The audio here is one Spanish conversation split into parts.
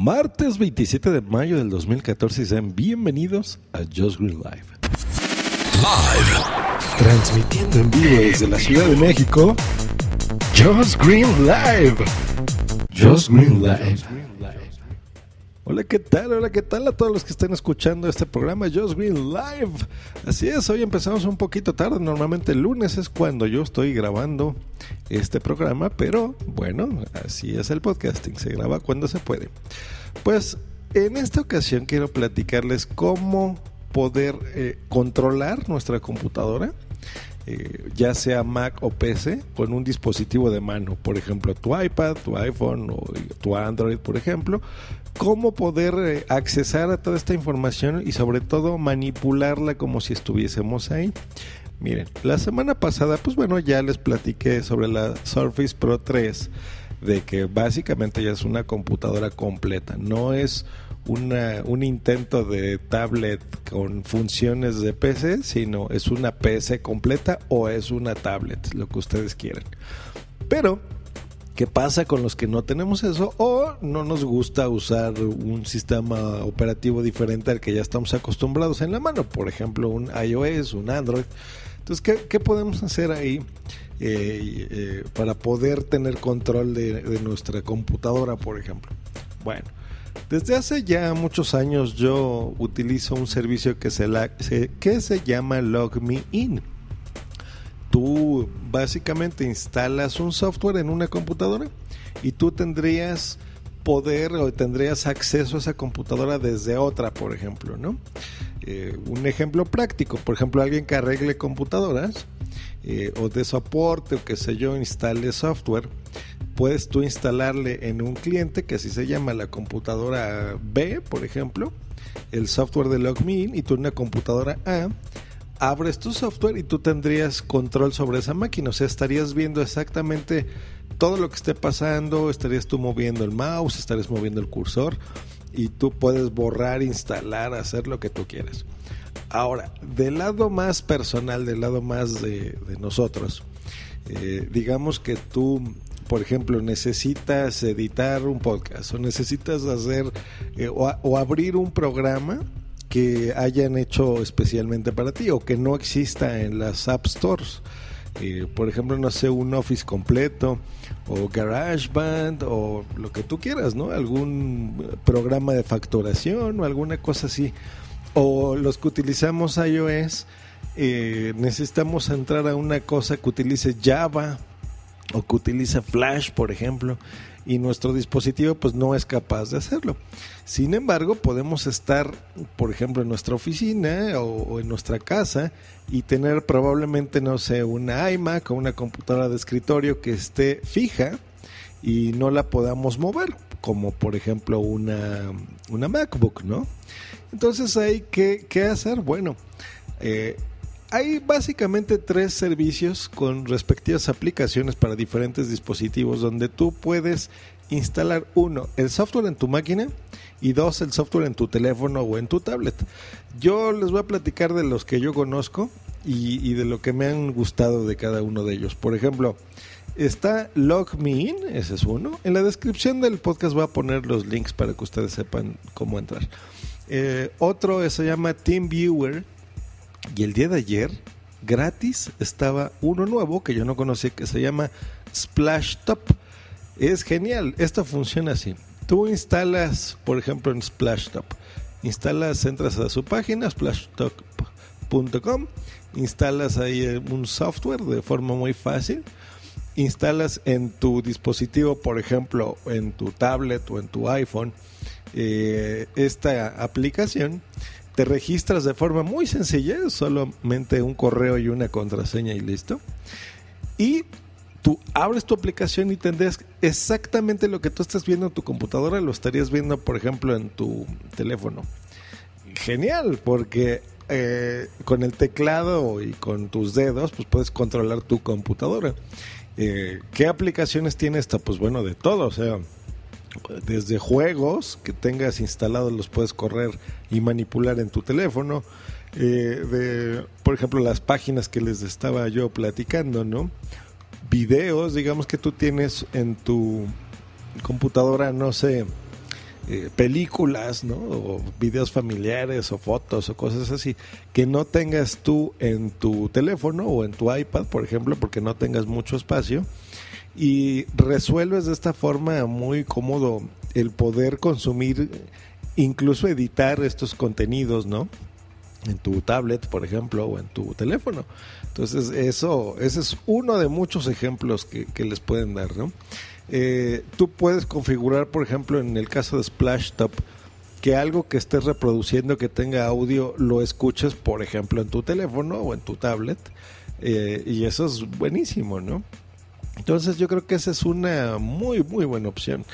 Martes 27 de mayo del 2014 y sean bienvenidos a Just Green Live. Live. Transmitiendo en vivo desde la Ciudad de México, Just Green Live. Just Green Live. Hola, ¿qué tal? Hola, ¿qué tal a todos los que están escuchando este programa Just Green Live? Así es, hoy empezamos un poquito tarde, normalmente el lunes es cuando yo estoy grabando este programa, pero bueno, así es el podcasting, se graba cuando se puede. Pues en esta ocasión quiero platicarles cómo poder eh, controlar nuestra computadora eh, ya sea Mac o PC, con un dispositivo de mano, por ejemplo, tu iPad, tu iPhone o tu Android, por ejemplo, cómo poder eh, accesar a toda esta información y sobre todo manipularla como si estuviésemos ahí. Miren, la semana pasada, pues bueno, ya les platiqué sobre la Surface Pro 3, de que básicamente ya es una computadora completa, no es una, un intento de tablet con funciones de PC, sino es una PC completa o es una tablet, lo que ustedes quieran. Pero, ¿qué pasa con los que no tenemos eso o no nos gusta usar un sistema operativo diferente al que ya estamos acostumbrados en la mano? Por ejemplo, un iOS, un Android. Entonces, ¿qué, podemos hacer ahí? Eh, eh, para poder tener control de, nuestra computadora, por ejemplo. Bueno, desde hace ya muchos años yo utilizo un servicio que se, la, que se llama Log Me In. Tú básicamente instalas un software en una computadora y tú tendrías poder o tendrías acceso a esa computadora desde otra, por ejemplo, ¿no? Eh, un ejemplo práctico, por ejemplo, alguien que arregle computadoras eh, o de soporte o que sé yo, instale software, puedes tú instalarle en un cliente que así se llama la computadora B, por ejemplo, el software de LogMeIn y tú en una computadora A abres tu software y tú tendrías control sobre esa máquina, o sea, estarías viendo exactamente todo lo que esté pasando, estarías tú moviendo el mouse, estarías moviendo el cursor y tú puedes borrar, instalar, hacer lo que tú quieras. Ahora, del lado más personal, del lado más de, nosotros, eh, digamos que tú por ejemplo, necesitas editar un podcast o necesitas hacer eh, o, abrir un programa que hayan hecho especialmente para ti o que no exista en las App Stores. Eh, por ejemplo, no sé, un Office completo o GarageBand o lo que tú quieras, ¿no? Algún programa de facturación o alguna cosa así. O los que utilizamos iOS, eh, necesitamos entrar a una cosa que utilice Java o que utiliza Flash, por ejemplo, y nuestro dispositivo pues no es capaz de hacerlo. Sin embargo, podemos estar, por ejemplo, en nuestra oficina o, en nuestra casa y tener probablemente, no sé, una iMac o una computadora de escritorio que esté fija y no la podamos mover, como por ejemplo una, una MacBook, ¿no? Entonces hay que, ¿qué hacer? Bueno, eh, hay básicamente tres servicios con respectivas aplicaciones para diferentes dispositivos donde tú puedes instalar uno, el software en tu máquina y dos, el software en tu teléfono o en tu tablet. Yo les voy a platicar de los que yo conozco y, de lo que me han gustado de cada uno de ellos. Por ejemplo, está LogMeIn, ese es uno. En la descripción del podcast voy a poner los links para que ustedes sepan cómo entrar. Eh, otro se llama TeamViewer y el día de ayer, gratis, estaba uno nuevo que yo no conocía que se llama Splash Top. Es genial, esto funciona así. Tú instalas, por ejemplo, en Splash Top, instalas, entras a su página, splashtop.com, instalas ahí un software de forma muy fácil, instalas en tu dispositivo, por ejemplo, en tu tablet o en tu iPhone, eh, esta aplicación te registras de forma muy sencilla, solamente un correo y una contraseña y listo. Y tú abres tu aplicación y tendrías exactamente lo que tú estás viendo en tu computadora, lo estarías viendo, por ejemplo, en tu teléfono. Genial, porque eh, con el teclado y con tus dedos, pues puedes controlar tu computadora. Eh, ¿Qué aplicaciones tiene esta? Pues bueno, de todo, o sea, desde juegos que tengas instalados los puedes correr y manipular en tu teléfono. Eh, de, por ejemplo, las páginas que les estaba yo platicando, ¿no? Videos, digamos que tú tienes en tu computadora, no sé, eh, películas, ¿no? O videos familiares o fotos o cosas así que no tengas tú en tu teléfono o en tu iPad, por ejemplo, porque no tengas mucho espacio y resuelves de esta forma muy cómodo el poder consumir, incluso editar estos contenidos, ¿no? En tu tablet, por ejemplo, o en tu teléfono. Entonces, eso, ese es uno de muchos ejemplos que, les pueden dar, ¿no? Eh, tú puedes configurar, por ejemplo, en el caso de Splash Top, que algo que estés reproduciendo que tenga audio lo escuches, por ejemplo, en tu teléfono o en tu tablet. Eh, y eso es buenísimo, ¿no? Entonces yo creo que esa es una muy, muy buena opción.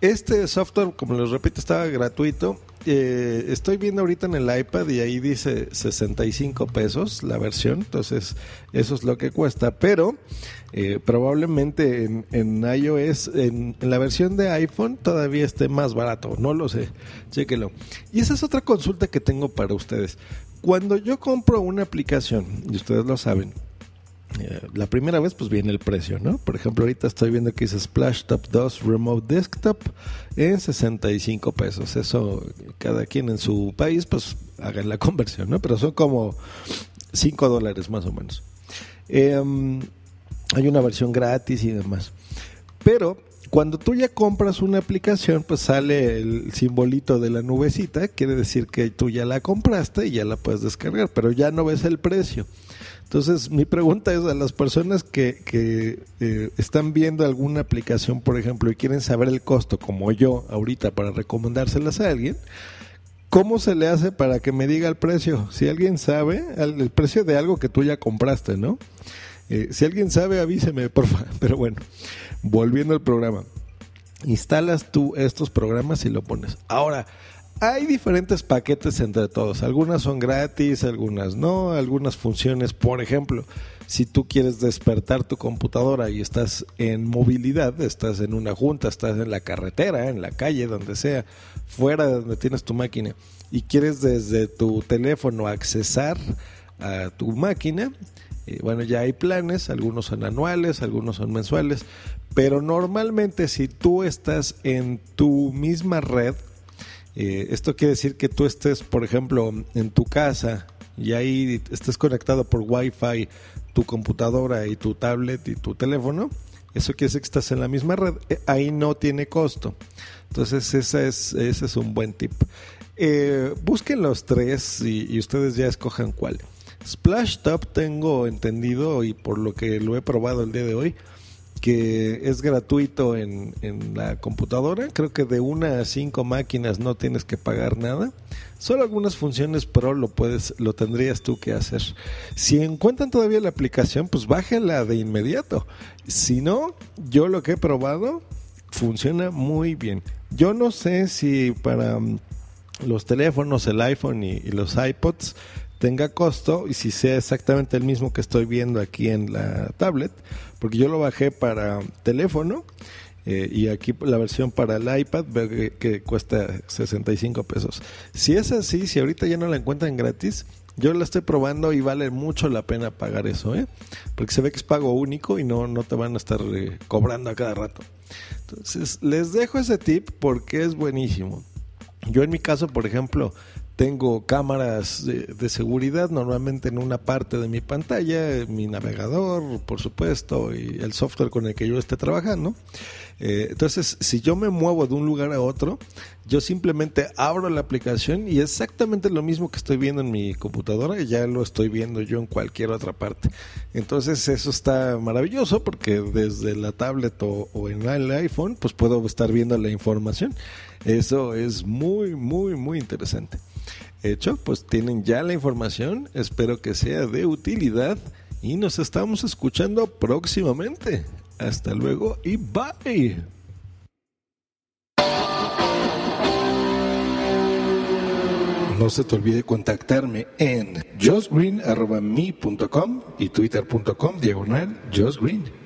Este software, como les repito, estaba gratuito. Eh, estoy viendo ahorita en el iPad y ahí dice 65 pesos la versión, entonces eso es lo que cuesta, pero eh, probablemente en, iOS, en, la versión de iPhone todavía esté más barato, no lo sé, chéquelo. Y esa es otra consulta que tengo para ustedes. Cuando yo compro una aplicación, y ustedes lo saben, eh, la primera vez pues viene el precio, ¿no? Por ejemplo, ahorita estoy viendo que dice Splash Top 2 Remote Desktop en 65 pesos. Eso, cada quien en su país pues hagan la conversión, ¿no? Pero son como 5 dólares más o menos. Em, hay una versión gratis y demás. Pero cuando tú ya compras una aplicación, pues sale el simbolito de la nubecita, quiere decir que tú ya la compraste y ya la puedes descargar, pero ya no ves el precio. Entonces, mi pregunta es a las personas que, que eh, están viendo alguna aplicación, por ejemplo, y quieren saber el costo, como yo ahorita, para recomendárselas a alguien, ¿cómo se le hace para que me diga el precio? Si alguien sabe, el precio de algo que tú ya compraste, ¿no? Eh, si alguien sabe, avíseme, por favor. Pero bueno, volviendo al programa. Instalas tú estos programas y lo pones. Ahora, hay diferentes paquetes entre todos. Algunas son gratis, algunas no, algunas funciones. Por ejemplo, si tú quieres despertar tu computadora y estás en movilidad, estás en una junta, estás en la carretera, en la calle, donde sea, fuera de donde tienes tu máquina, y quieres desde tu teléfono accesar a tu máquina, eh, bueno, ya hay planes, algunos son anuales, algunos son mensuales, pero normalmente si tú estás en tu misma red, eh, esto quiere decir que tú estés, por ejemplo, en tu casa y ahí estés conectado por Wi-Fi tu computadora y tu tablet y tu teléfono. Eso quiere decir que estás en la misma red. Eh, ahí no tiene costo. Entonces, ese es, ese es un buen tip. Eh, busquen los tres y, y, ustedes ya escojan cuál. Splash Top tengo entendido y por lo que lo he probado el día de hoy, que es gratuito en, la computadora. Creo que de una a cinco máquinas no tienes que pagar nada. Solo algunas funciones Pro lo puedes, lo tendrías tú que hacer. Si encuentran todavía la aplicación, pues bájenla de inmediato. Si no, yo lo que he probado funciona muy bien. Yo no sé si para mm, los teléfonos, el iPhone y los iPods tenga costo y si sea exactamente el mismo que estoy viendo aquí en la tablet, porque yo lo bajé para teléfono eh, y aquí la versión para el iPad veo que, cuesta 65 pesos. Si es así, si ahorita ya no la encuentran gratis, yo la estoy probando y vale mucho la pena pagar eso, ¿eh? porque se ve que es pago único y no, no te van a estar eh, cobrando a cada rato. Entonces, les dejo ese tip porque es buenísimo. Yo en mi caso, por ejemplo, tengo cámaras de, seguridad normalmente en una parte de mi pantalla, mi navegador, por supuesto, y el software con el que yo esté trabajando. Eh, entonces, si yo me muevo de un lugar a otro, yo simplemente abro la aplicación y exactamente lo mismo que estoy viendo en mi computadora, ya lo estoy viendo yo en cualquier otra parte. Entonces, eso está maravilloso porque desde la tablet o, o en el iPhone, pues puedo estar viendo la información. Eso es muy, muy, muy interesante. Hecho, pues tienen ya la información, espero que sea de utilidad y nos estamos escuchando próximamente. Hasta luego y bye. No se te olvide contactarme en josgreen.me.com y twitter.com diagonal josgreen.